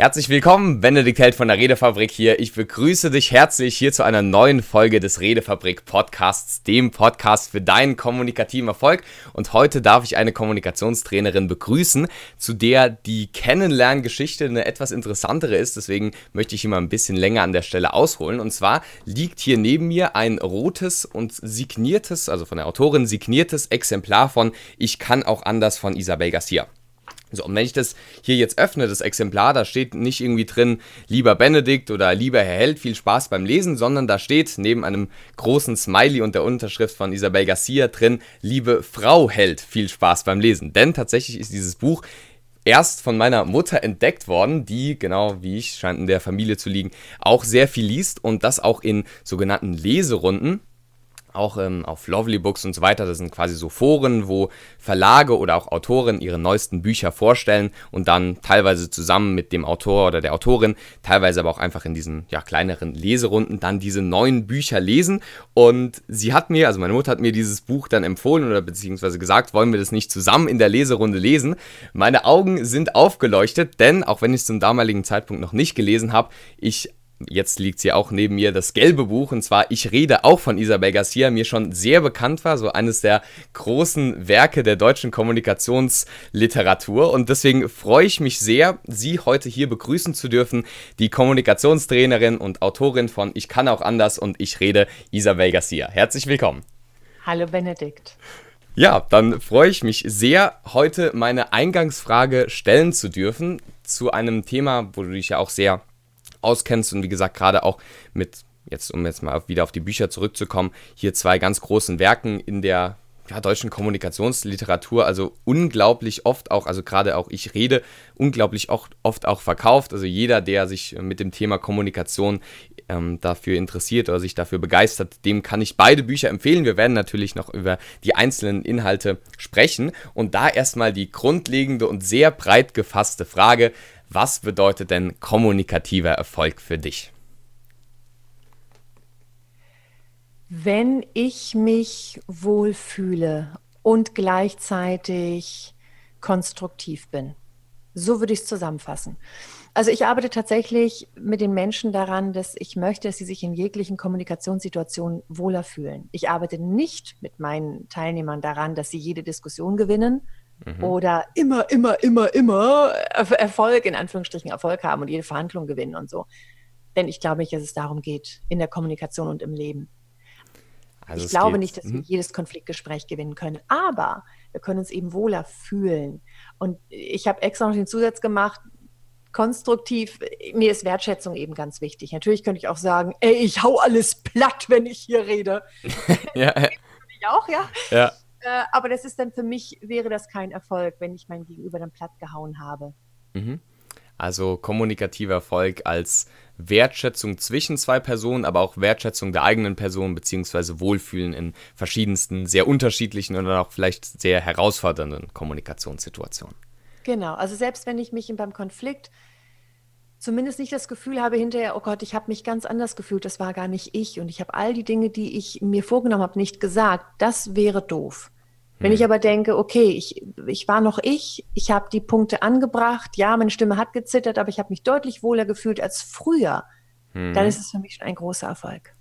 Herzlich willkommen, Benedikt Held von der Redefabrik hier. Ich begrüße dich herzlich hier zu einer neuen Folge des Redefabrik Podcasts, dem Podcast für deinen kommunikativen Erfolg. Und heute darf ich eine Kommunikationstrainerin begrüßen, zu der die Kennenlerngeschichte eine etwas interessantere ist. Deswegen möchte ich hier mal ein bisschen länger an der Stelle ausholen. Und zwar liegt hier neben mir ein rotes und signiertes, also von der Autorin signiertes Exemplar von Ich kann auch anders von Isabel Garcia. So, und wenn ich das hier jetzt öffne, das Exemplar, da steht nicht irgendwie drin, lieber Benedikt oder lieber Herr Held, viel Spaß beim Lesen, sondern da steht neben einem großen Smiley und der Unterschrift von Isabel Garcia drin, liebe Frau Held, viel Spaß beim Lesen. Denn tatsächlich ist dieses Buch erst von meiner Mutter entdeckt worden, die, genau wie ich, scheint in der Familie zu liegen, auch sehr viel liest und das auch in sogenannten Leserunden auch ähm, auf Lovely Books und so weiter. Das sind quasi so Foren, wo Verlage oder auch Autoren ihre neuesten Bücher vorstellen und dann teilweise zusammen mit dem Autor oder der Autorin, teilweise aber auch einfach in diesen ja, kleineren Leserunden dann diese neuen Bücher lesen. Und sie hat mir, also meine Mutter hat mir dieses Buch dann empfohlen oder beziehungsweise gesagt, wollen wir das nicht zusammen in der Leserunde lesen. Meine Augen sind aufgeleuchtet, denn auch wenn ich es zum damaligen Zeitpunkt noch nicht gelesen habe, ich jetzt liegt sie auch neben mir, das gelbe Buch. Und zwar Ich rede auch von Isabel Garcia, mir schon sehr bekannt war, so eines der großen Werke der deutschen Kommunikationsliteratur. Und deswegen freue ich mich sehr, Sie heute hier begrüßen zu dürfen, die Kommunikationstrainerin und Autorin von Ich kann auch anders und ich rede, Isabel Garcia. Herzlich willkommen. Hallo Benedikt. Ja, dann freue ich mich sehr, heute meine Eingangsfrage stellen zu dürfen zu einem Thema, wo du dich ja auch sehr auskennst und wie gesagt gerade auch mit, jetzt um jetzt mal wieder auf die Bücher zurückzukommen, hier zwei ganz großen Werken in der ja, deutschen Kommunikationsliteratur, also unglaublich oft auch, also gerade auch ich rede, unglaublich oft, auch verkauft. Also jeder, der sich mit dem Thema Kommunikation ähm, dafür interessiert oder sich dafür begeistert, dem kann ich beide Bücher empfehlen. Wir werden natürlich noch über die einzelnen Inhalte sprechen. Und da erstmal die grundlegende und sehr breit gefasste Frage, was bedeutet denn kommunikativer Erfolg für dich? Wenn ich mich wohlfühle und gleichzeitig konstruktiv bin. So würde ich es zusammenfassen. Also ich arbeite tatsächlich mit den Menschen daran, dass ich möchte, dass sie sich in jeglichen Kommunikationssituationen wohler fühlen. Ich arbeite nicht mit meinen Teilnehmern daran, dass sie jede Diskussion gewinnen, mhm. oder immer, immer, immer, immer Erfolg, in Anführungsstrichen Erfolg haben und jede Verhandlung gewinnen und so. Denn ich glaube nicht, dass es darum geht, in der Kommunikation und im Leben. Also ich glaube geht. nicht, dass mhm. wir jedes Konfliktgespräch gewinnen können, aber wir können uns eben wohler fühlen. Und ich habe extra noch den Zusatz gemacht, konstruktiv, mir ist Wertschätzung eben ganz wichtig. Natürlich könnte ich auch sagen, ey, ich hau alles platt, wenn ich hier rede. ja. ich auch, ja. Ja. Äh, aber das ist dann für mich, wäre das kein Erfolg, wenn ich mein Gegenüber dann platt gehauen habe. Mhm. Also kommunikativer Erfolg als Wertschätzung zwischen zwei Personen, aber auch Wertschätzung der eigenen Person, beziehungsweise Wohlfühlen in verschiedensten, sehr unterschiedlichen und auch vielleicht sehr herausfordernden Kommunikationssituationen. Genau, also selbst wenn ich mich beim Konflikt zumindest nicht das Gefühl habe hinterher, oh Gott, ich habe mich ganz anders gefühlt, das war gar nicht ich und ich habe all die Dinge, die ich mir vorgenommen habe, nicht gesagt, das wäre doof. Hm. Wenn ich hm. aber denke, okay, ich, ich war noch ich, ich habe die Punkte angebracht, ja, meine Stimme hat gezittert, aber ich habe mich deutlich wohler gefühlt als früher, hm. dann ist es für mich schon ein großer Erfolg.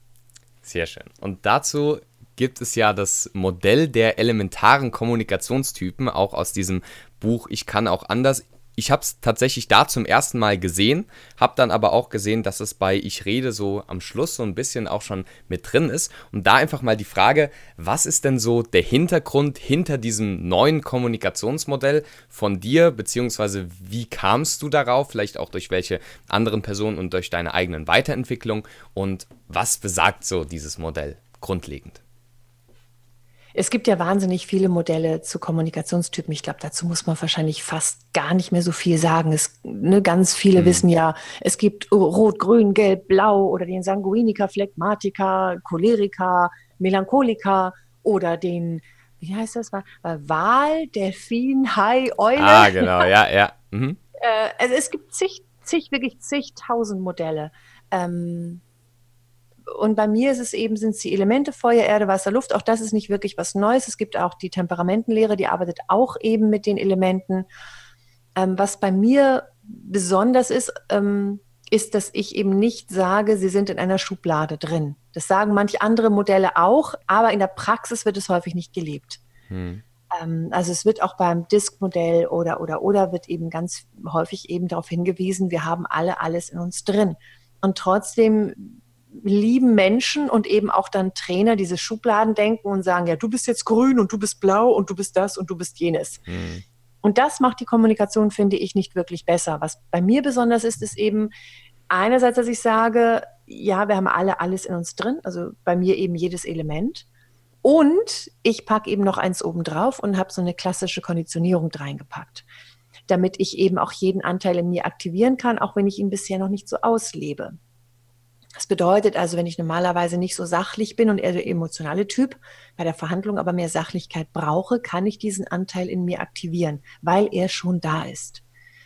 Sehr schön. Und dazu gibt es ja das Modell der elementaren Kommunikationstypen, auch aus diesem Buch Ich kann auch anders ich habe es tatsächlich da zum ersten Mal gesehen, habe dann aber auch gesehen, dass es bei Ich rede so am Schluss so ein bisschen auch schon mit drin ist. Und da einfach mal die Frage, was ist denn so der Hintergrund hinter diesem neuen Kommunikationsmodell von dir, beziehungsweise wie kamst du darauf, vielleicht auch durch welche anderen Personen und durch deine eigenen Weiterentwicklung und was besagt so dieses Modell grundlegend? Es gibt ja wahnsinnig viele Modelle zu Kommunikationstypen. Ich glaube, dazu muss man wahrscheinlich fast gar nicht mehr so viel sagen. Es, ne, ganz viele mhm. wissen ja, es gibt Rot, Grün, Gelb, Blau oder den Sanguiniker, Phlegmatiker, Choleriker, Melancholiker oder den, wie heißt das? Wal, Delfin, Hai, Eule. Ah, genau, ja, ja. Mhm. Äh, also es gibt zig, zig, wirklich zigtausend Modelle. Ähm, und bei mir ist es eben, sind es die Elemente Feuer, Erde, Wasser, Luft. Auch das ist nicht wirklich was Neues. Es gibt auch die Temperamentenlehre, die arbeitet auch eben mit den Elementen. Ähm, was bei mir besonders ist, ähm, ist, dass ich eben nicht sage, sie sind in einer Schublade drin. Das sagen manche andere Modelle auch, aber in der Praxis wird es häufig nicht gelebt. Hm. Ähm, also es wird auch beim Disk-Modell oder oder oder wird eben ganz häufig eben darauf hingewiesen, wir haben alle alles in uns drin. Und trotzdem lieben Menschen und eben auch dann Trainer diese Schubladen denken und sagen, ja, du bist jetzt grün und du bist blau und du bist das und du bist jenes. Hm. Und das macht die Kommunikation, finde ich, nicht wirklich besser. Was bei mir besonders ist, ist eben einerseits, dass ich sage, ja, wir haben alle alles in uns drin, also bei mir eben jedes Element. Und ich packe eben noch eins oben drauf und habe so eine klassische Konditionierung reingepackt, damit ich eben auch jeden Anteil in mir aktivieren kann, auch wenn ich ihn bisher noch nicht so auslebe. Das bedeutet also, wenn ich normalerweise nicht so sachlich bin und eher der emotionale Typ bei der Verhandlung aber mehr Sachlichkeit brauche, kann ich diesen Anteil in mir aktivieren, weil er schon da ist.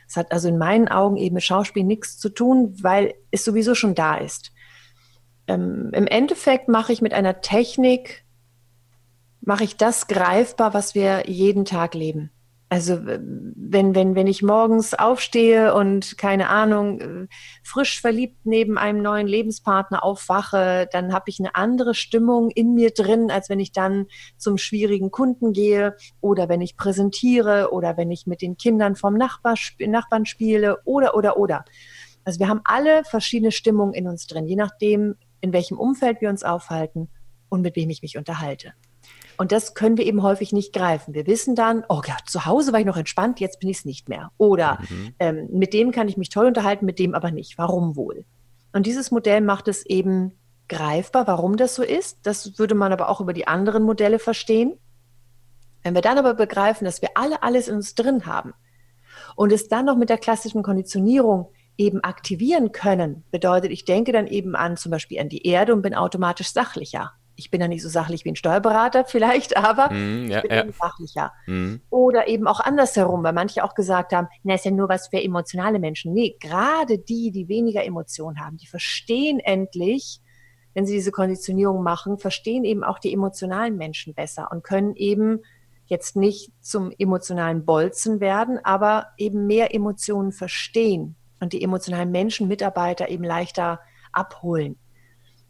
Es hat also in meinen Augen eben mit Schauspiel nichts zu tun, weil es sowieso schon da ist. Ähm, Im Endeffekt mache ich mit einer Technik, mache ich das greifbar, was wir jeden Tag leben. Also wenn, wenn, wenn ich morgens aufstehe und keine Ahnung, äh, frisch verliebt neben einem neuen Lebenspartner aufwache, dann habe ich eine andere Stimmung in mir drin, als wenn ich dann zum schwierigen Kunden gehe oder wenn ich präsentiere oder wenn ich mit den Kindern vom Nachbar, Nachbarn spiele oder, oder, oder. Also wir haben alle verschiedene Stimmungen in uns drin, je nachdem, in welchem Umfeld wir uns aufhalten und mit wem ich mich unterhalte. Und das können wir eben häufig nicht greifen. Wir wissen dann, oh ja, zu Hause war ich noch entspannt, jetzt bin ich es nicht mehr. Oder mhm. ähm, mit dem kann ich mich toll unterhalten, mit dem aber nicht. Warum wohl? Und dieses Modell macht es eben greifbar, warum das so ist. Das würde man aber auch über die anderen Modelle verstehen. Wenn wir dann aber begreifen, dass wir alle alles in uns drin haben und es dann noch mit der klassischen Konditionierung eben aktivieren können, bedeutet, ich denke dann eben an zum Beispiel an die Erde und bin automatisch sachlicher ich bin ja nicht so sachlich wie ein Steuerberater vielleicht, aber mm, ja, ich bin ja. sachlicher. Mm. Oder eben auch andersherum, weil manche auch gesagt haben, na, ist ja nur was für emotionale Menschen. Nee, gerade die, die weniger Emotionen haben, die verstehen endlich, wenn sie diese Konditionierung machen, verstehen eben auch die emotionalen Menschen besser und können eben jetzt nicht zum emotionalen Bolzen werden, aber eben mehr Emotionen verstehen und die emotionalen Menschen, Mitarbeiter eben leichter abholen.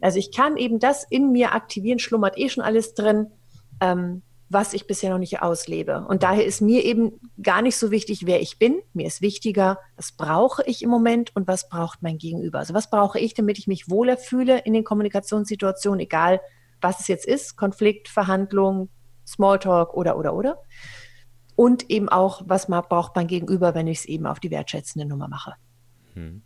Also ich kann eben das in mir aktivieren, schlummert eh schon alles drin, ähm, was ich bisher noch nicht auslebe. Und daher ist mir eben gar nicht so wichtig, wer ich bin. Mir ist wichtiger, was brauche ich im Moment und was braucht mein Gegenüber. Also was brauche ich, damit ich mich wohler fühle in den Kommunikationssituationen, egal was es jetzt ist, Konflikt, Verhandlung, Smalltalk oder, oder, oder. Und eben auch, was braucht mein Gegenüber, wenn ich es eben auf die wertschätzende Nummer mache. Hm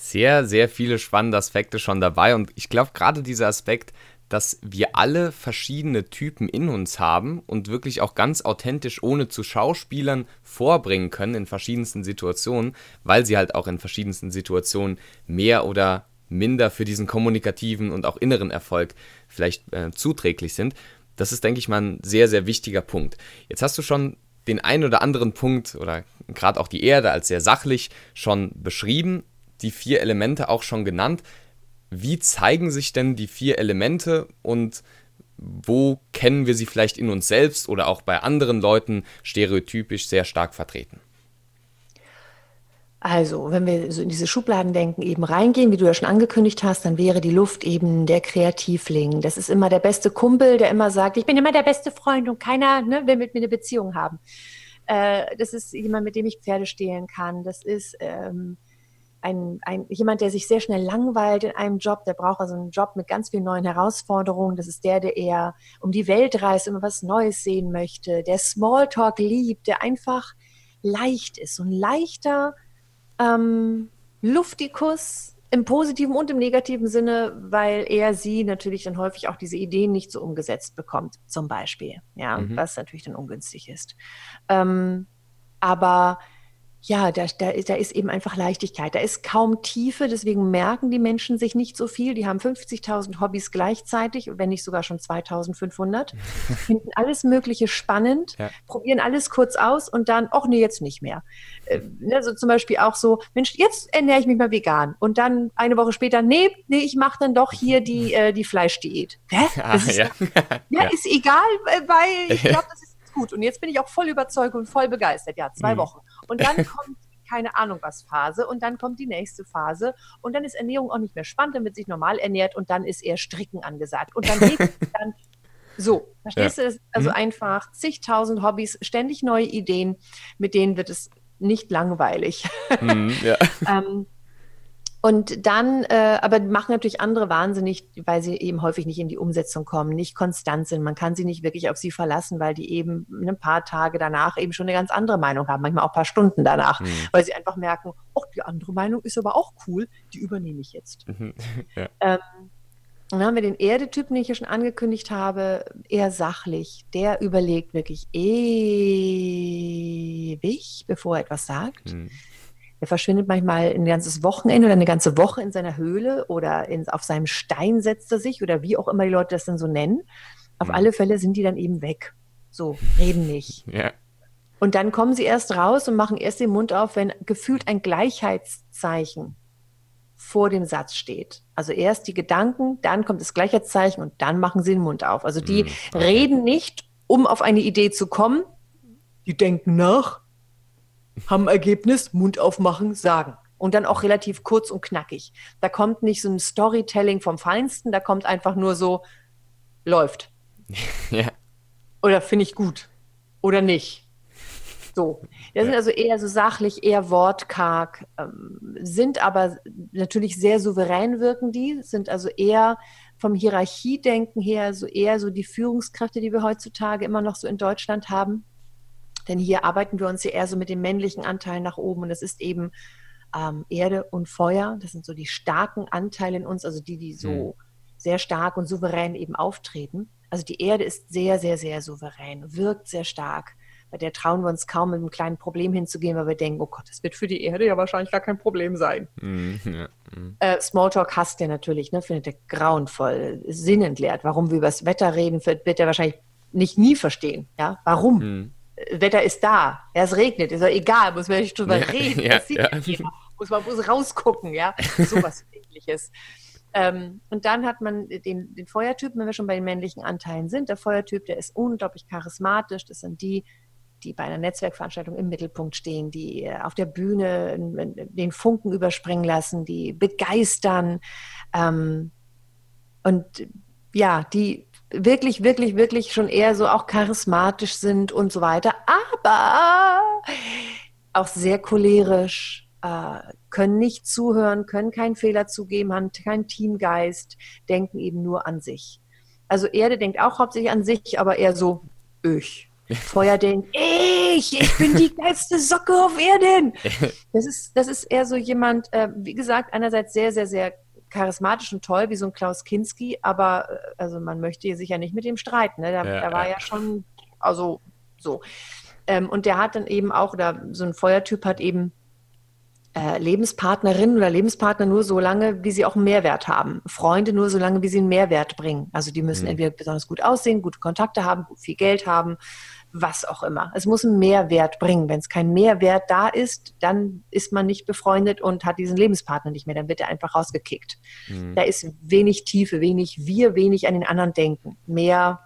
sehr, sehr viele spannende Aspekte schon dabei. Und ich glaube, gerade dieser Aspekt, dass wir alle verschiedene Typen in uns haben und wirklich auch ganz authentisch ohne zu Schauspielern vorbringen können in verschiedensten Situationen, weil sie halt auch in verschiedensten Situationen mehr oder minder für diesen kommunikativen und auch inneren Erfolg vielleicht äh, zuträglich sind. Das ist, denke ich mal, ein sehr, sehr wichtiger Punkt. Jetzt hast du schon den einen oder anderen Punkt oder gerade auch die Erde als sehr sachlich schon beschrieben die vier Elemente auch schon genannt. Wie zeigen sich denn die vier Elemente und wo kennen wir sie vielleicht in uns selbst oder auch bei anderen Leuten stereotypisch sehr stark vertreten? Also, wenn wir so in diese Schubladen denken, eben reingehen, wie du ja schon angekündigt hast, dann wäre die Luft eben der Kreativling. Das ist immer der beste Kumpel, der immer sagt, ich bin immer der beste Freund und keiner ne, will mit mir eine Beziehung haben. Äh, das ist jemand, mit dem ich Pferde stehlen kann. Das ist ähm, ein, ein, jemand, der sich sehr schnell langweilt in einem Job, der braucht also einen Job mit ganz vielen neuen Herausforderungen. Das ist der, der eher um die Welt reist, immer was Neues sehen möchte, der Smalltalk liebt, der einfach leicht ist. So ein leichter ähm, Luftikus im positiven und im negativen Sinne, weil er sie natürlich dann häufig auch diese Ideen nicht so umgesetzt bekommt, zum Beispiel. Ja, mhm. was natürlich dann ungünstig ist. Ähm, aber ja, da, da, da ist eben einfach Leichtigkeit. Da ist kaum Tiefe, deswegen merken die Menschen sich nicht so viel. Die haben 50.000 Hobbys gleichzeitig, wenn nicht sogar schon 2.500. Finden alles Mögliche spannend, ja. probieren alles kurz aus und dann, ach nee, jetzt nicht mehr. Äh, ne, so zum Beispiel auch so, Mensch, jetzt ernähre ich mich mal vegan. Und dann eine Woche später, nee, nee, ich mache dann doch hier die, äh, die Fleischdiät. Hä? Ah, ist, ja. ja. ist egal, weil ich glaube, das ist gut. Und jetzt bin ich auch voll überzeugt und voll begeistert. Ja, zwei Wochen. Und dann kommt keine Ahnung was Phase und dann kommt die nächste Phase und dann ist Ernährung auch nicht mehr spannend, dann wird sich normal ernährt und dann ist eher Stricken angesagt und dann, dann so, verstehst ja. du? Also mhm. einfach zigtausend Hobbys, ständig neue Ideen, mit denen wird es nicht langweilig. Mhm, ja. ähm, und dann, äh, aber machen natürlich andere wahnsinnig, weil sie eben häufig nicht in die Umsetzung kommen, nicht konstant sind. Man kann sie nicht wirklich auf sie verlassen, weil die eben ein paar Tage danach eben schon eine ganz andere Meinung haben, manchmal auch ein paar Stunden danach, mhm. weil sie einfach merken, oh, die andere Meinung ist aber auch cool, die übernehme ich jetzt. Mhm. Ja. Ähm, dann haben wir den Erdetypen, den ich ja schon angekündigt habe, eher sachlich. Der überlegt wirklich ewig, bevor er etwas sagt. Mhm. Er verschwindet manchmal ein ganzes Wochenende oder eine ganze Woche in seiner Höhle oder in, auf seinem Stein setzt er sich oder wie auch immer die Leute das dann so nennen. Auf mhm. alle Fälle sind die dann eben weg. So, reden nicht. Ja. Und dann kommen sie erst raus und machen erst den Mund auf, wenn gefühlt ein Gleichheitszeichen vor dem Satz steht. Also erst die Gedanken, dann kommt das Gleichheitszeichen und dann machen sie den Mund auf. Also die mhm. reden nicht, um auf eine Idee zu kommen. Die denken nach, haben Ergebnis, Mund aufmachen, sagen. Und dann auch relativ kurz und knackig. Da kommt nicht so ein Storytelling vom Feinsten, da kommt einfach nur so, läuft. ja. Oder finde ich gut. Oder nicht. So. Das sind also eher so sachlich, eher wortkarg, ähm, sind aber natürlich sehr souverän wirken die, sind also eher vom Hierarchiedenken her so eher so die Führungskräfte, die wir heutzutage immer noch so in Deutschland haben. Denn hier arbeiten wir uns ja eher so mit dem männlichen Anteil nach oben und das ist eben ähm, Erde und Feuer. Das sind so die starken Anteile in uns, also die, die so mhm. sehr stark und souverän eben auftreten. Also die Erde ist sehr, sehr, sehr souverän, wirkt sehr stark. Bei der trauen wir uns kaum mit einem kleinen Problem hinzugehen, weil wir denken, oh Gott, das wird für die Erde ja wahrscheinlich gar kein Problem sein. Mhm, ja, mhm. Äh, Smalltalk hasst der natürlich, ne, findet er grauenvoll, sinnentleert. Warum wir über das Wetter reden, wird, wird er wahrscheinlich nicht nie verstehen. Ja? Warum? Wetter ist da, ja, es regnet, ist ja egal, muss man nicht drüber ja, reden, ja, ja. Muss man bloß rausgucken, ja, sowas ähnliches. Ähm, und dann hat man den, den Feuertypen, wenn wir schon bei den männlichen Anteilen sind. Der Feuertyp, der ist unglaublich charismatisch. Das sind die, die bei einer Netzwerkveranstaltung im Mittelpunkt stehen, die äh, auf der Bühne den Funken überspringen lassen, die begeistern. Ähm, und ja, die wirklich, wirklich, wirklich schon eher so auch charismatisch sind und so weiter, aber auch sehr cholerisch, äh, können nicht zuhören, können keinen Fehler zugeben, haben keinen Teamgeist, denken eben nur an sich. Also Erde denkt auch hauptsächlich an sich, aber eher so, ich. Feuer denkt, ich, ich bin die geilste Socke auf Erden. Das ist, das ist eher so jemand, äh, wie gesagt, einerseits sehr, sehr, sehr charismatisch und toll wie so ein Klaus Kinski, aber äh, also man möchte sich ja nicht mit ihm streiten. Ne? Der, ja, der war ja. ja. schon, also so. Ähm, und der hat dann eben auch, oder so ein Feuertyp hat eben äh, Lebenspartnerinnen oder Lebenspartner nur so lange, wie sie auch einen Mehrwert haben. Freunde nur so lange, wie sie einen Mehrwert bringen. Also die müssen mhm. entweder besonders gut aussehen, gute Kontakte haben, viel Geld haben, was auch immer. Es muss einen Mehrwert bringen. Wenn es kein Mehrwert da ist, dann ist man nicht befreundet und hat diesen Lebenspartner nicht mehr. Dann wird er einfach rausgekickt. Mhm. Da ist wenig Tiefe, wenig wir, wenig an den anderen denken. Mehr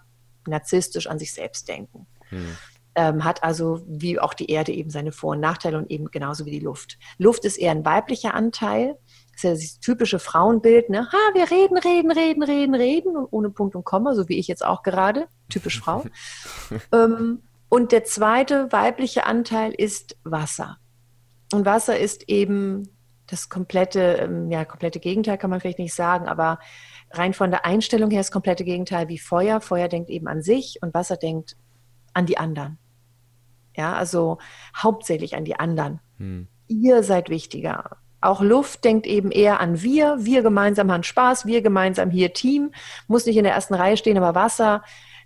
narzisstisch an sich selbst denken. Mhm. Ähm, hat also wie auch die Erde eben seine Vor- und Nachteile und eben genauso wie die Luft. Luft ist eher ein weiblicher Anteil. Das ist ja das typische Frauenbild, ne? Ha, wir reden, reden, reden, reden, reden und ohne Punkt und Komma, so wie ich jetzt auch gerade. Typisch Frau. ähm, und der zweite weibliche Anteil ist Wasser. Und Wasser ist eben das komplette, ähm, ja, komplette Gegenteil kann man vielleicht nicht sagen, aber rein von der Einstellung her das komplette Gegenteil wie Feuer. Feuer denkt eben an sich und Wasser denkt an die anderen. Ja, also hauptsächlich an die anderen. Hm. Ihr seid wichtiger. Auch Luft denkt eben eher an wir. Wir gemeinsam haben Spaß. Wir gemeinsam hier Team. Muss nicht in der ersten Reihe stehen, aber Wasser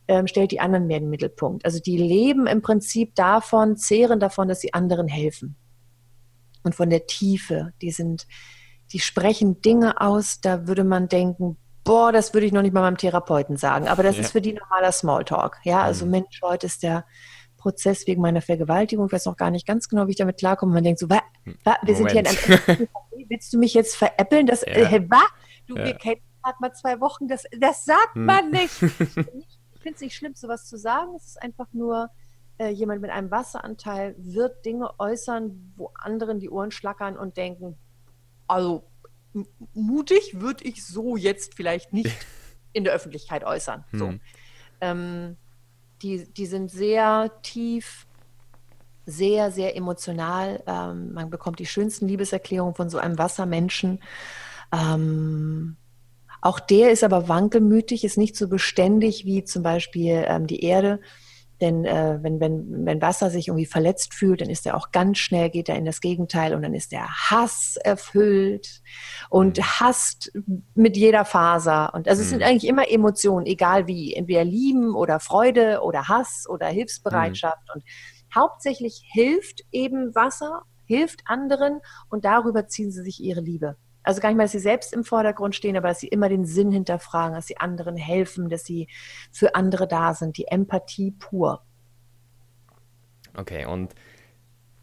ähm, stellt die anderen mehr in den Mittelpunkt. Also die leben im Prinzip davon, zehren davon, dass sie anderen helfen. Und von der Tiefe. Die sind, die sprechen Dinge aus, da würde man denken, boah, das würde ich noch nicht mal meinem Therapeuten sagen. Aber das ja. ist für die normaler Smalltalk. Ja, also mhm. Mensch, heute ist der Prozess wegen meiner Vergewaltigung. Ich weiß noch gar nicht ganz genau, wie ich damit klarkomme. Man denkt so, wa, wa, wir Moment. sind hier in einem Willst du mich jetzt veräppeln? Das, ja. äh, wa? Du, ja. wir kennen gerade mal zwei Wochen. Das, das sagt hm. man nicht. ich finde es nicht schlimm, sowas zu sagen. Es ist einfach nur äh, jemand mit einem Wasseranteil wird Dinge äußern, wo anderen die Ohren schlackern und denken, also mutig würde ich so jetzt vielleicht nicht in der Öffentlichkeit äußern. Hm. So. Ähm, die, die sind sehr tief, sehr, sehr emotional. Ähm, man bekommt die schönsten Liebeserklärungen von so einem Wassermenschen. Ähm, auch der ist aber wankelmütig, ist nicht so beständig wie zum Beispiel ähm, die Erde. Denn äh, wenn, wenn, wenn Wasser sich irgendwie verletzt fühlt, dann ist er auch ganz schnell, geht er in das Gegenteil und dann ist er Hass erfüllt und mhm. hasst mit jeder Faser. Und also es sind mhm. eigentlich immer Emotionen, egal wie, entweder Lieben oder Freude oder Hass oder Hilfsbereitschaft. Mhm. Und hauptsächlich hilft eben Wasser, hilft anderen und darüber ziehen sie sich ihre Liebe. Also gar nicht mal, dass sie selbst im Vordergrund stehen, aber dass sie immer den Sinn hinterfragen, dass sie anderen helfen, dass sie für andere da sind, die Empathie pur. Okay, und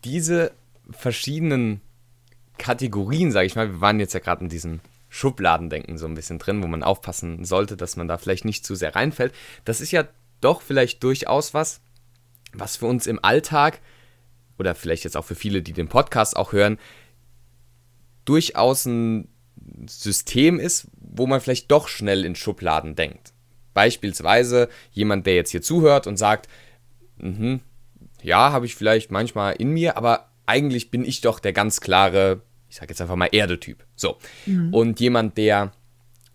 diese verschiedenen Kategorien, sage ich mal, wir waren jetzt ja gerade in diesem Schubladendenken so ein bisschen drin, wo man aufpassen sollte, dass man da vielleicht nicht zu sehr reinfällt. Das ist ja doch vielleicht durchaus was, was für uns im Alltag oder vielleicht jetzt auch für viele, die den Podcast auch hören, durchaus ein System ist, wo man vielleicht doch schnell in Schubladen denkt. Beispielsweise jemand, der jetzt hier zuhört und sagt, mhm, ja, habe ich vielleicht manchmal in mir, aber eigentlich bin ich doch der ganz klare, ich sage jetzt einfach mal Erdetyp. So. Mhm. Und jemand, der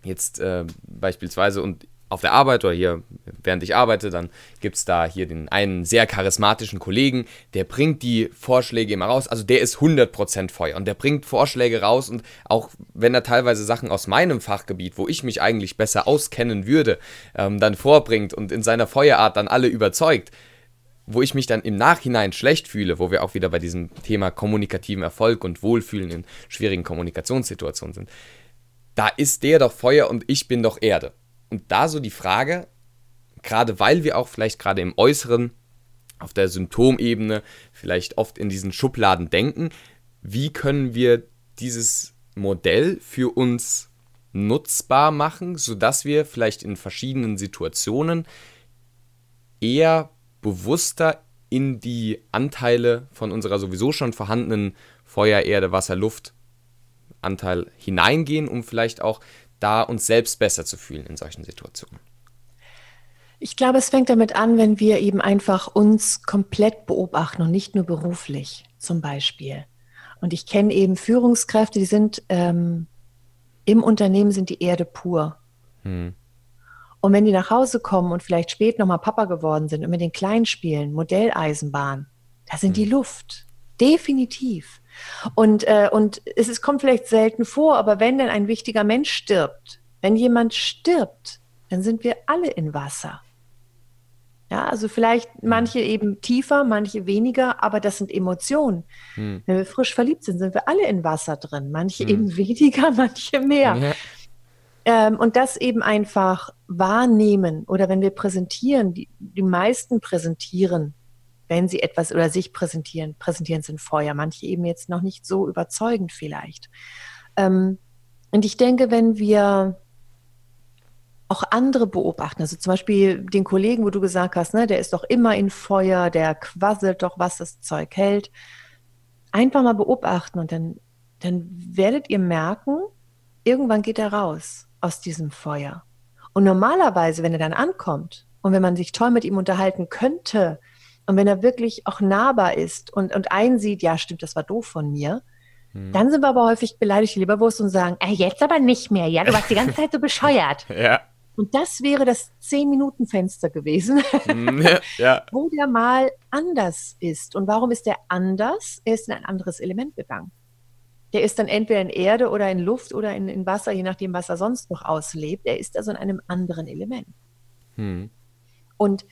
jetzt äh, beispielsweise, und auf der Arbeit oder hier, während ich arbeite, dann gibt es da hier den einen sehr charismatischen Kollegen, der bringt die Vorschläge immer raus. Also der ist 100% Feuer und der bringt Vorschläge raus und auch wenn er teilweise Sachen aus meinem Fachgebiet, wo ich mich eigentlich besser auskennen würde, ähm, dann vorbringt und in seiner Feuerart dann alle überzeugt, wo ich mich dann im Nachhinein schlecht fühle, wo wir auch wieder bei diesem Thema kommunikativen Erfolg und Wohlfühlen in schwierigen Kommunikationssituationen sind. Da ist der doch Feuer und ich bin doch Erde. Und da so die Frage, gerade weil wir auch vielleicht gerade im Äußeren, auf der Symptomebene, vielleicht oft in diesen Schubladen denken, wie können wir dieses Modell für uns nutzbar machen, sodass wir vielleicht in verschiedenen Situationen eher bewusster in die Anteile von unserer sowieso schon vorhandenen Feuer, Erde, Wasser, Luft Anteil hineingehen, um vielleicht auch da uns selbst besser zu fühlen in solchen Situationen? Ich glaube, es fängt damit an, wenn wir eben einfach uns komplett beobachten und nicht nur beruflich zum Beispiel. Und ich kenne eben Führungskräfte, die sind ähm, im Unternehmen sind die Erde pur. Hm. Und wenn die nach Hause kommen und vielleicht spät nochmal Papa geworden sind und mit den Kleinen spielen, Modelleisenbahn, da sind hm. die Luft. Definitiv. Und, äh, und es ist, kommt vielleicht selten vor, aber wenn denn ein wichtiger Mensch stirbt, wenn jemand stirbt, dann sind wir alle in Wasser. Ja, also vielleicht mhm. manche eben tiefer, manche weniger, aber das sind Emotionen. Hm. Wenn wir frisch verliebt sind, sind wir alle in Wasser drin. Manche hm. eben weniger, manche mehr. Ja. Ähm, und das eben einfach wahrnehmen oder wenn wir präsentieren, die, die meisten präsentieren wenn sie etwas oder sich präsentieren, präsentieren sind Feuer. Manche eben jetzt noch nicht so überzeugend vielleicht. Ähm, und ich denke, wenn wir auch andere beobachten, also zum Beispiel den Kollegen, wo du gesagt hast, ne, der ist doch immer in Feuer, der quasselt doch, was das Zeug hält. Einfach mal beobachten und dann, dann werdet ihr merken, irgendwann geht er raus aus diesem Feuer. Und normalerweise, wenn er dann ankommt und wenn man sich toll mit ihm unterhalten könnte, und wenn er wirklich auch nahbar ist und, und einsieht, ja, stimmt, das war doof von mir, hm. dann sind wir aber häufig beleidigt, die Leberwurst, und sagen, äh, jetzt aber nicht mehr, ja, du warst die ganze Zeit so bescheuert. ja. Und das wäre das 10-Minuten-Fenster gewesen, hm, ja. wo der mal anders ist. Und warum ist der anders? Er ist in ein anderes Element gegangen. Der ist dann entweder in Erde oder in Luft oder in, in Wasser, je nachdem, was er sonst noch auslebt. Er ist also in einem anderen Element. Hm. Und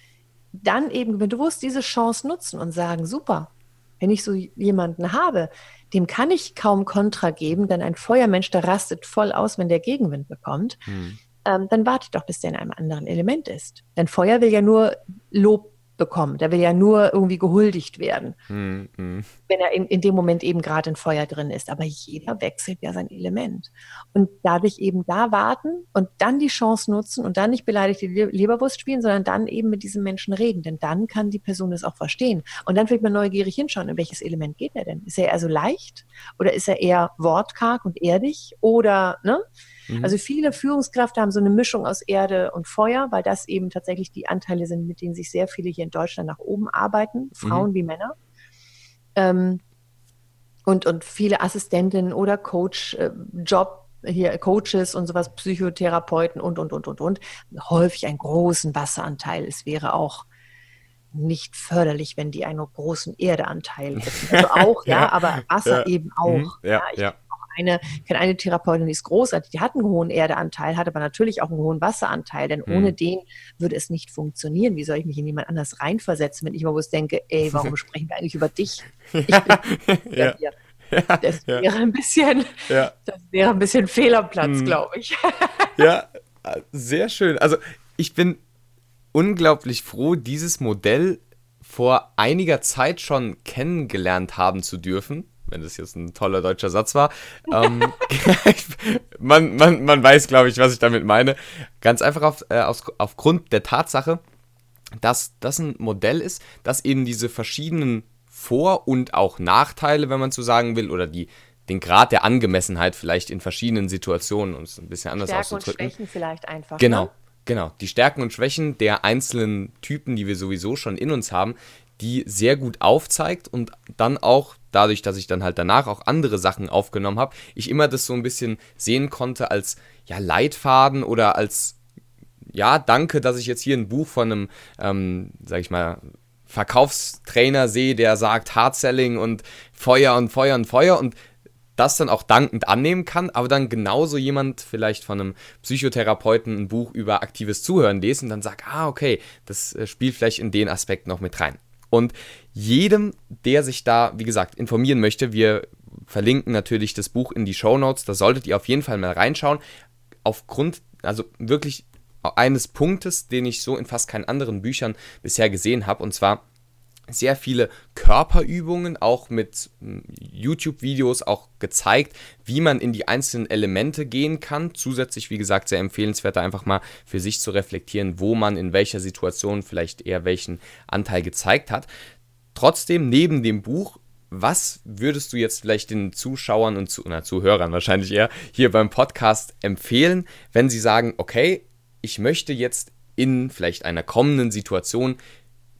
dann eben bewusst diese Chance nutzen und sagen, super, wenn ich so jemanden habe, dem kann ich kaum Kontra geben, denn ein Feuermensch, der rastet voll aus, wenn der Gegenwind bekommt. Hm. Ähm, dann wartet doch, bis der in einem anderen Element ist. Denn Feuer will ja nur Lob bekommen. Der will ja nur irgendwie gehuldigt werden, mhm. wenn er in, in dem Moment eben gerade in Feuer drin ist. Aber jeder wechselt ja sein Element. Und dadurch eben da warten und dann die Chance nutzen und dann nicht beleidigt die Leberwurst spielen, sondern dann eben mit diesem Menschen reden. Denn dann kann die Person es auch verstehen. Und dann wird man neugierig hinschauen, in welches Element geht er denn? Ist er eher so leicht oder ist er eher wortkarg und erdig oder, ne? Mhm. Also viele Führungskräfte haben so eine Mischung aus Erde und Feuer, weil das eben tatsächlich die Anteile sind, mit denen sich sehr viele hier in Deutschland nach oben arbeiten, Frauen mhm. wie Männer. Ähm, und, und viele Assistentinnen oder Coach, äh, Job, hier Coaches und sowas, Psychotherapeuten und, und, und, und, und, häufig einen großen Wasseranteil. Es wäre auch nicht förderlich, wenn die einen großen Erdeanteil hätten. Also auch, ja, ja, aber Wasser ja. eben auch. Mhm. Ja, ja, ich ja eine, kenne eine Therapeutin, die ist großartig, die hat einen hohen Erdeanteil, hat aber natürlich auch einen hohen Wasseranteil, denn mhm. ohne den würde es nicht funktionieren. Wie soll ich mich in jemand anders reinversetzen, wenn ich mal was denke, ey, warum sprechen wir eigentlich über dich? Ich bin ja. Hier. Ja, das wäre ja. ein bisschen, ja. das wäre ein bisschen fehl am Platz, mhm. glaube ich. ja, sehr schön. Also ich bin unglaublich froh, dieses Modell vor einiger Zeit schon kennengelernt haben zu dürfen wenn das jetzt ein toller deutscher Satz war. Ähm, man, man, man weiß, glaube ich, was ich damit meine. Ganz einfach auf, äh, auf, aufgrund der Tatsache, dass das ein Modell ist, das eben diese verschiedenen Vor- und auch Nachteile, wenn man so sagen will, oder die, den Grad der Angemessenheit vielleicht in verschiedenen Situationen, um es ein bisschen anders Stärken auszudrücken. Und Schwächen vielleicht einfach. Genau. Ne? Genau, die Stärken und Schwächen der einzelnen Typen, die wir sowieso schon in uns haben, die sehr gut aufzeigt und dann auch dadurch, dass ich dann halt danach auch andere Sachen aufgenommen habe, ich immer das so ein bisschen sehen konnte als ja Leitfaden oder als ja danke, dass ich jetzt hier ein Buch von einem, ähm, sag ich mal Verkaufstrainer sehe, der sagt Hard Selling und Feuer und Feuer und Feuer und das dann auch dankend annehmen kann, aber dann genauso jemand vielleicht von einem Psychotherapeuten ein Buch über aktives Zuhören lesen und dann sagt, ah, okay, das äh, spielt vielleicht in den Aspekt noch mit rein. Und jedem, der sich da, wie gesagt, informieren möchte, wir verlinken natürlich das Buch in die Show Notes, da solltet ihr auf jeden Fall mal reinschauen. Aufgrund, also wirklich eines Punktes, den ich so in fast keinen anderen Büchern bisher gesehen habe, und zwar sehr viele Körperübungen, auch mit hm, YouTube-Videos auch gezeigt, wie man in die einzelnen Elemente gehen kann. Zusätzlich, wie gesagt, sehr empfehlenswert, einfach mal für sich zu reflektieren, wo man in welcher Situation vielleicht eher welchen Anteil gezeigt hat. Trotzdem, neben dem Buch, was würdest du jetzt vielleicht den Zuschauern und zu, na, Zuhörern wahrscheinlich eher hier beim Podcast empfehlen, wenn sie sagen, okay, ich möchte jetzt in vielleicht einer kommenden Situation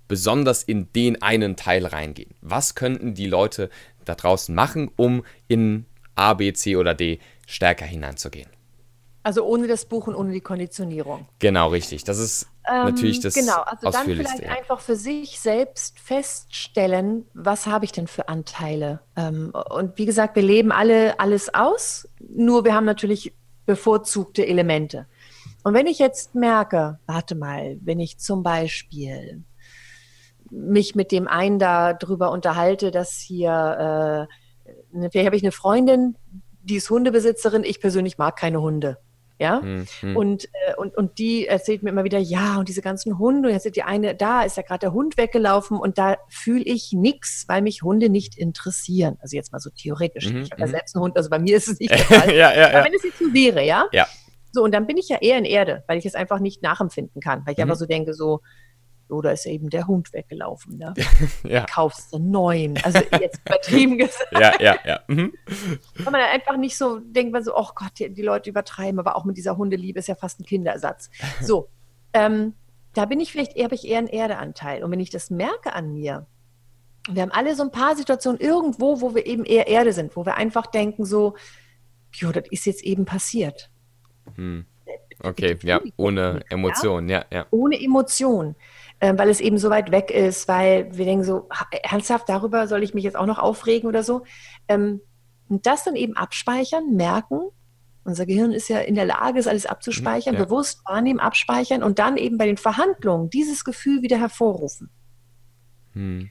besonders in den einen Teil reingehen. Was könnten die Leute da draußen machen, um in A, B, C oder D stärker hineinzugehen? Also ohne das Buch und ohne die Konditionierung. Genau, richtig. Das ist ähm, natürlich das Genau, also dann vielleicht ja. einfach für sich selbst feststellen, was habe ich denn für Anteile. Ähm, und wie gesagt, wir leben alle alles aus, nur wir haben natürlich bevorzugte Elemente. Und wenn ich jetzt merke, warte mal, wenn ich zum Beispiel mich mit dem einen da drüber unterhalte, dass hier, äh, ne, vielleicht habe ich eine Freundin, die ist Hundebesitzerin, ich persönlich mag keine Hunde. Ja, mhm. und, äh, und, und die erzählt mir immer wieder, ja, und diese ganzen Hunde, und jetzt ist die eine, da ist ja gerade der Hund weggelaufen und da fühle ich nichts, weil mich Hunde nicht interessieren. Also jetzt mal so theoretisch. Mhm. Ich habe ja mhm. selbst einen Hund, also bei mir ist es nicht der Fall. ja, ja, Aber wenn es jetzt so wäre, ja? Ja. So, und dann bin ich ja eher in Erde, weil ich es einfach nicht nachempfinden kann, weil ich mhm. einfach so denke, so, oder ist eben der Hund weggelaufen. Ne? ja. Kaufst du einen neuen. Also jetzt übertrieben gesagt. ja, ja, ja. Mhm. Wenn man dann einfach nicht so denkt, man so, oh Gott, die, die, Leute übertreiben, aber auch mit dieser Hundeliebe ist ja fast ein Kinderersatz. So, ähm, da bin ich vielleicht eher, habe ich eher einen Erdeanteil. Und wenn ich das merke an mir, wir haben alle so ein paar Situationen irgendwo, wo wir eben eher Erde sind, wo wir einfach denken so, jo, das ist jetzt eben passiert. Hm. Okay, ja, ohne Emotion, ja, ja. Ohne Emotion äh, weil es eben so weit weg ist, weil wir denken so, ernsthaft, darüber soll ich mich jetzt auch noch aufregen oder so. Ähm, und das dann eben abspeichern, merken, unser Gehirn ist ja in der Lage, es alles abzuspeichern, ja. bewusst wahrnehmen, abspeichern und dann eben bei den Verhandlungen dieses Gefühl wieder hervorrufen. Hm.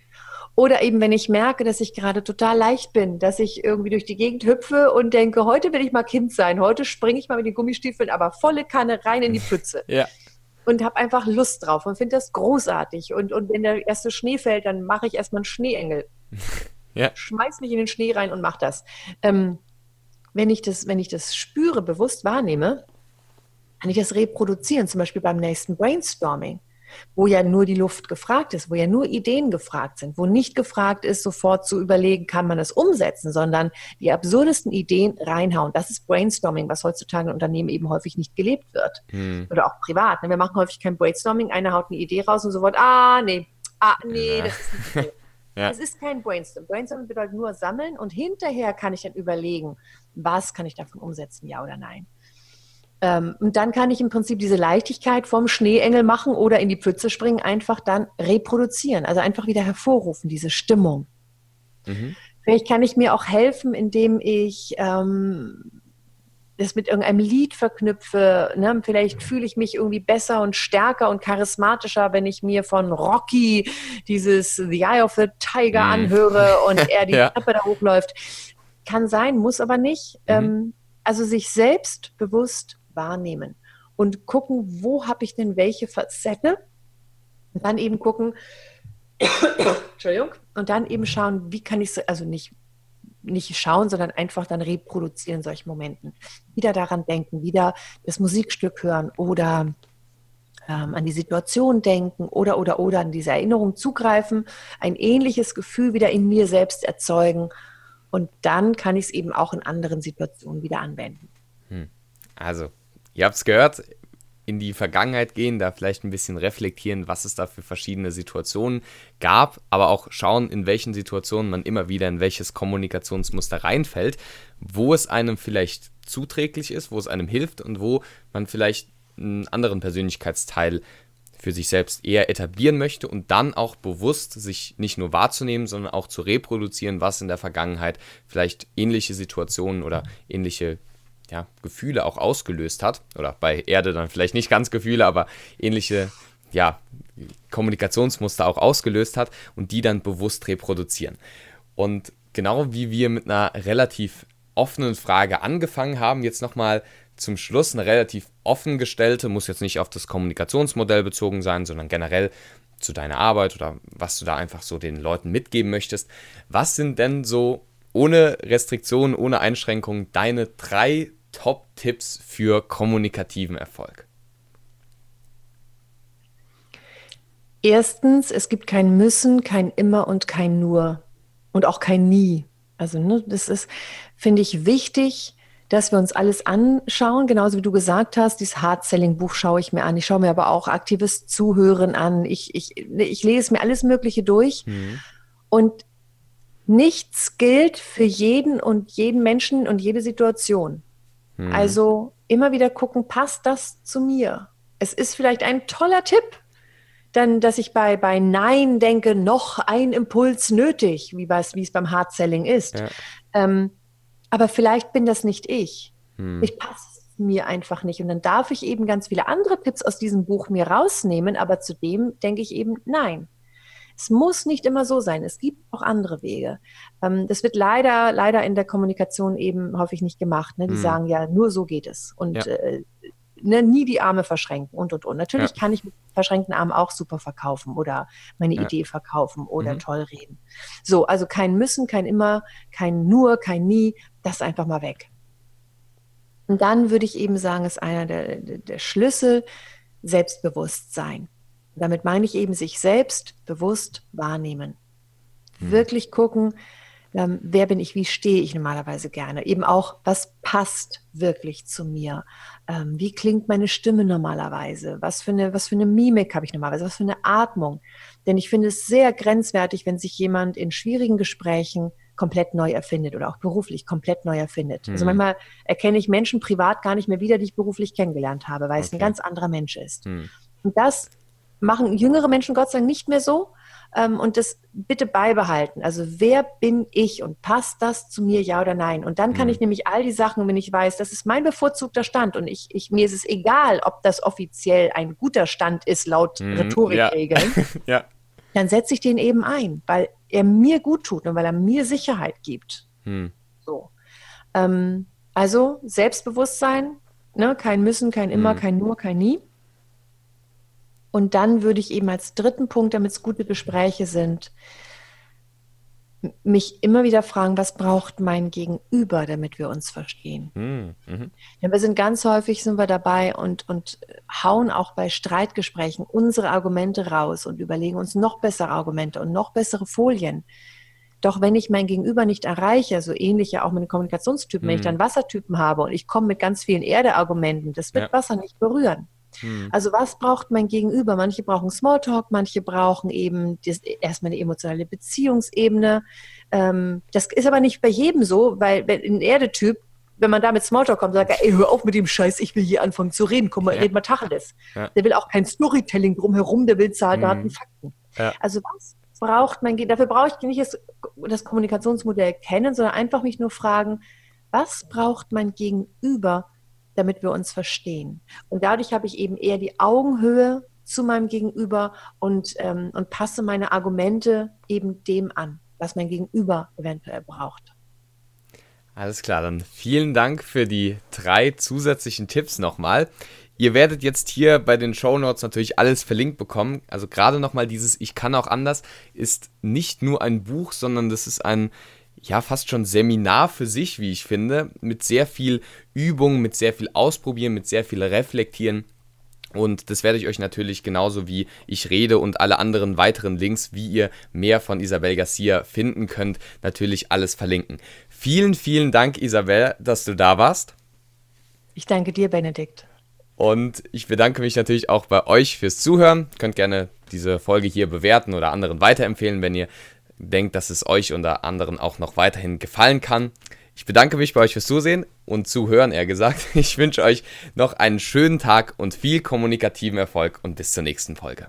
Oder eben, wenn ich merke, dass ich gerade total leicht bin, dass ich irgendwie durch die Gegend hüpfe und denke, heute will ich mal Kind sein, heute springe ich mal mit den Gummistiefeln, aber volle Kanne rein in die Pfütze. Ja. Und habe einfach Lust drauf und finde das großartig. Und, und wenn der erste Schnee fällt, dann mache ich erstmal einen Schneeengel. Ja. Schmeiß mich in den Schnee rein und mach das. Ähm, wenn, ich das. Wenn ich das spüre, bewusst wahrnehme, kann ich das reproduzieren, zum Beispiel beim nächsten Brainstorming wo ja nur die Luft gefragt ist, wo ja nur Ideen gefragt sind, wo nicht gefragt ist, sofort zu überlegen, kann man das umsetzen, sondern die absurdesten Ideen reinhauen. Das ist Brainstorming, was heutzutage in Unternehmen eben häufig nicht gelebt wird. Hm. Oder auch privat. Ne? Wir machen häufig kein Brainstorming, einer haut eine Idee raus und sofort, ah, nee, ah, nee, ja. das ist nicht so. Ja. Es ist kein Brainstorming. Brainstorming bedeutet nur sammeln und hinterher kann ich dann überlegen, was kann ich davon umsetzen, ja oder nein. Ähm, und dann kann ich im Prinzip diese Leichtigkeit vom Schneeengel machen oder in die Pfütze springen, einfach dann reproduzieren, also einfach wieder hervorrufen, diese Stimmung. Mhm. Vielleicht kann ich mir auch helfen, indem ich ähm, das mit irgendeinem Lied verknüpfe. Ne? Vielleicht fühle ich mich irgendwie besser und stärker und charismatischer, wenn ich mir von Rocky dieses The Eye of the Tiger mhm. anhöre und er die ja. Treppe da hochläuft. Kann sein, muss aber nicht. Mhm. Ähm, also sich selbst bewusst wahrnehmen und gucken, wo habe ich denn welche Facette und dann eben gucken, Entschuldigung, und dann eben schauen, wie kann ich es, also nicht, nicht schauen, sondern einfach dann reproduzieren solchen Momenten. Wieder daran denken, wieder das Musikstück hören oder ähm, an die Situation denken oder, oder, oder an diese Erinnerung zugreifen, ein ähnliches Gefühl wieder in mir selbst erzeugen und dann kann ich es eben auch in anderen Situationen wieder anwenden. Hm. Also Ihr habt es gehört, in die Vergangenheit gehen, da vielleicht ein bisschen reflektieren, was es da für verschiedene Situationen gab, aber auch schauen, in welchen Situationen man immer wieder in welches Kommunikationsmuster reinfällt, wo es einem vielleicht zuträglich ist, wo es einem hilft und wo man vielleicht einen anderen Persönlichkeitsteil für sich selbst eher etablieren möchte und dann auch bewusst sich nicht nur wahrzunehmen, sondern auch zu reproduzieren, was in der Vergangenheit vielleicht ähnliche Situationen oder ähnliche ja, Gefühle auch ausgelöst hat. Oder bei Erde dann vielleicht nicht ganz Gefühle, aber ähnliche ja, Kommunikationsmuster auch ausgelöst hat und die dann bewusst reproduzieren. Und genau wie wir mit einer relativ offenen Frage angefangen haben, jetzt nochmal zum Schluss eine relativ offen gestellte, muss jetzt nicht auf das Kommunikationsmodell bezogen sein, sondern generell zu deiner Arbeit oder was du da einfach so den Leuten mitgeben möchtest. Was sind denn so ohne Restriktionen, ohne Einschränkungen deine drei Top-Tipps für kommunikativen Erfolg? Erstens, es gibt kein Müssen, kein Immer und kein Nur und auch kein Nie. Also ne, das ist, finde ich, wichtig, dass wir uns alles anschauen, genauso wie du gesagt hast, dieses Hard-Selling-Buch schaue ich mir an. Ich schaue mir aber auch aktives Zuhören an. Ich, ich, ich lese mir alles Mögliche durch. Mhm. Und nichts gilt für jeden und jeden Menschen und jede Situation. Hm. Also immer wieder gucken, passt das zu mir? Es ist vielleicht ein toller Tipp, dann, dass ich bei, bei Nein denke, noch ein Impuls nötig, wie, wie es beim Hard Selling ist. Ja. Ähm, aber vielleicht bin das nicht ich. Hm. Ich passe mir einfach nicht. Und dann darf ich eben ganz viele andere Tipps aus diesem Buch mir rausnehmen, aber zu dem denke ich eben Nein. Es muss nicht immer so sein. Es gibt auch andere Wege. Ähm, das wird leider, leider in der Kommunikation eben häufig nicht gemacht. Ne? Die mhm. sagen ja, nur so geht es. Und ja. äh, ne, nie die Arme verschränken und und und. Natürlich ja. kann ich mit verschränkten Armen auch super verkaufen oder meine ja. Idee verkaufen oder mhm. toll reden. So, also kein Müssen, kein Immer, kein Nur, kein Nie, das einfach mal weg. Und dann würde ich eben sagen, ist einer der, der Schlüssel Selbstbewusstsein. Damit meine ich eben sich selbst bewusst wahrnehmen. Mhm. Wirklich gucken, ähm, wer bin ich, wie stehe ich normalerweise gerne. Eben auch, was passt wirklich zu mir. Ähm, wie klingt meine Stimme normalerweise? Was für eine, was für eine Mimik habe ich normalerweise? Was für eine Atmung? Denn ich finde es sehr grenzwertig, wenn sich jemand in schwierigen Gesprächen komplett neu erfindet oder auch beruflich komplett neu erfindet. Also mhm. Also manchmal erkenne ich Menschen privat gar nicht mehr wieder, die ich beruflich kennengelernt habe, weil okay. es ein ganz anderer Mensch ist. Mhm. Und das machen jüngere Menschen Gott sei Dank nicht mehr so. Ähm, und das bitte beibehalten. Also wer bin ich und passt das zu mir, ja oder nein? Und dann kann mhm. ich nämlich all die Sachen, wenn ich weiß, das ist mein bevorzugter Stand und ich, ich, mir ist es egal, ob das offiziell ein guter Stand ist laut mhm. Rhetorikregeln, ja. ja. dann setze ich den eben ein, weil er mir gut tut und weil er mir Sicherheit gibt. Mhm. So. Ähm, also Selbstbewusstsein, ne? kein Müssen, kein Immer, mhm. kein Nur, kein Nie. Und dann würde ich eben als dritten Punkt, damit es gute Gespräche sind, mich immer wieder fragen, was braucht mein Gegenüber, damit wir uns verstehen. Mhm. Ja, wir sind ganz häufig sind wir dabei und, und hauen auch bei Streitgesprächen unsere Argumente raus und überlegen uns noch bessere Argumente und noch bessere Folien. Doch wenn ich mein Gegenüber nicht erreiche, so ähnlich ja auch mit den Kommunikationstypen, mhm. wenn ich dann Wassertypen habe und ich komme mit ganz vielen Erdeargumenten, das wird ja. Wasser nicht berühren. Hm. Also was braucht mein Gegenüber? Manche brauchen Smalltalk, manche brauchen eben das, erstmal eine emotionale Beziehungsebene. Ähm, das ist aber nicht bei jedem so, weil wenn ein Erdetyp, wenn man da mit Smalltalk kommt, sagt er, ey, hör auf mit dem Scheiß, ich will hier anfangen zu reden, komm mal, ja. red mal Tacheles. Ja. Der will auch kein Storytelling drumherum, der will Zahlen, Daten, hm. Fakten. Ja. Also was braucht mein Gegenüber? Dafür brauche ich nicht das, das Kommunikationsmodell kennen, sondern einfach mich nur fragen, was braucht mein Gegenüber, damit wir uns verstehen. Und dadurch habe ich eben eher die Augenhöhe zu meinem Gegenüber und, ähm, und passe meine Argumente eben dem an, was mein Gegenüber eventuell braucht. Alles klar, dann vielen Dank für die drei zusätzlichen Tipps nochmal. Ihr werdet jetzt hier bei den Show Notes natürlich alles verlinkt bekommen. Also gerade nochmal dieses Ich kann auch anders ist nicht nur ein Buch, sondern das ist ein ja, fast schon Seminar für sich, wie ich finde, mit sehr viel Übung, mit sehr viel Ausprobieren, mit sehr viel Reflektieren. Und das werde ich euch natürlich genauso wie ich rede und alle anderen weiteren Links, wie ihr mehr von Isabel Garcia finden könnt, natürlich alles verlinken. Vielen, vielen Dank, Isabel, dass du da warst. Ich danke dir, Benedikt. Und ich bedanke mich natürlich auch bei euch fürs Zuhören. Ihr könnt gerne diese Folge hier bewerten oder anderen weiterempfehlen, wenn ihr denkt, dass es euch unter anderen auch noch weiterhin gefallen kann. Ich bedanke mich bei euch fürs Zusehen und Zuhören, eher gesagt. Ich wünsche euch noch einen schönen Tag und viel kommunikativen Erfolg und bis zur nächsten Folge.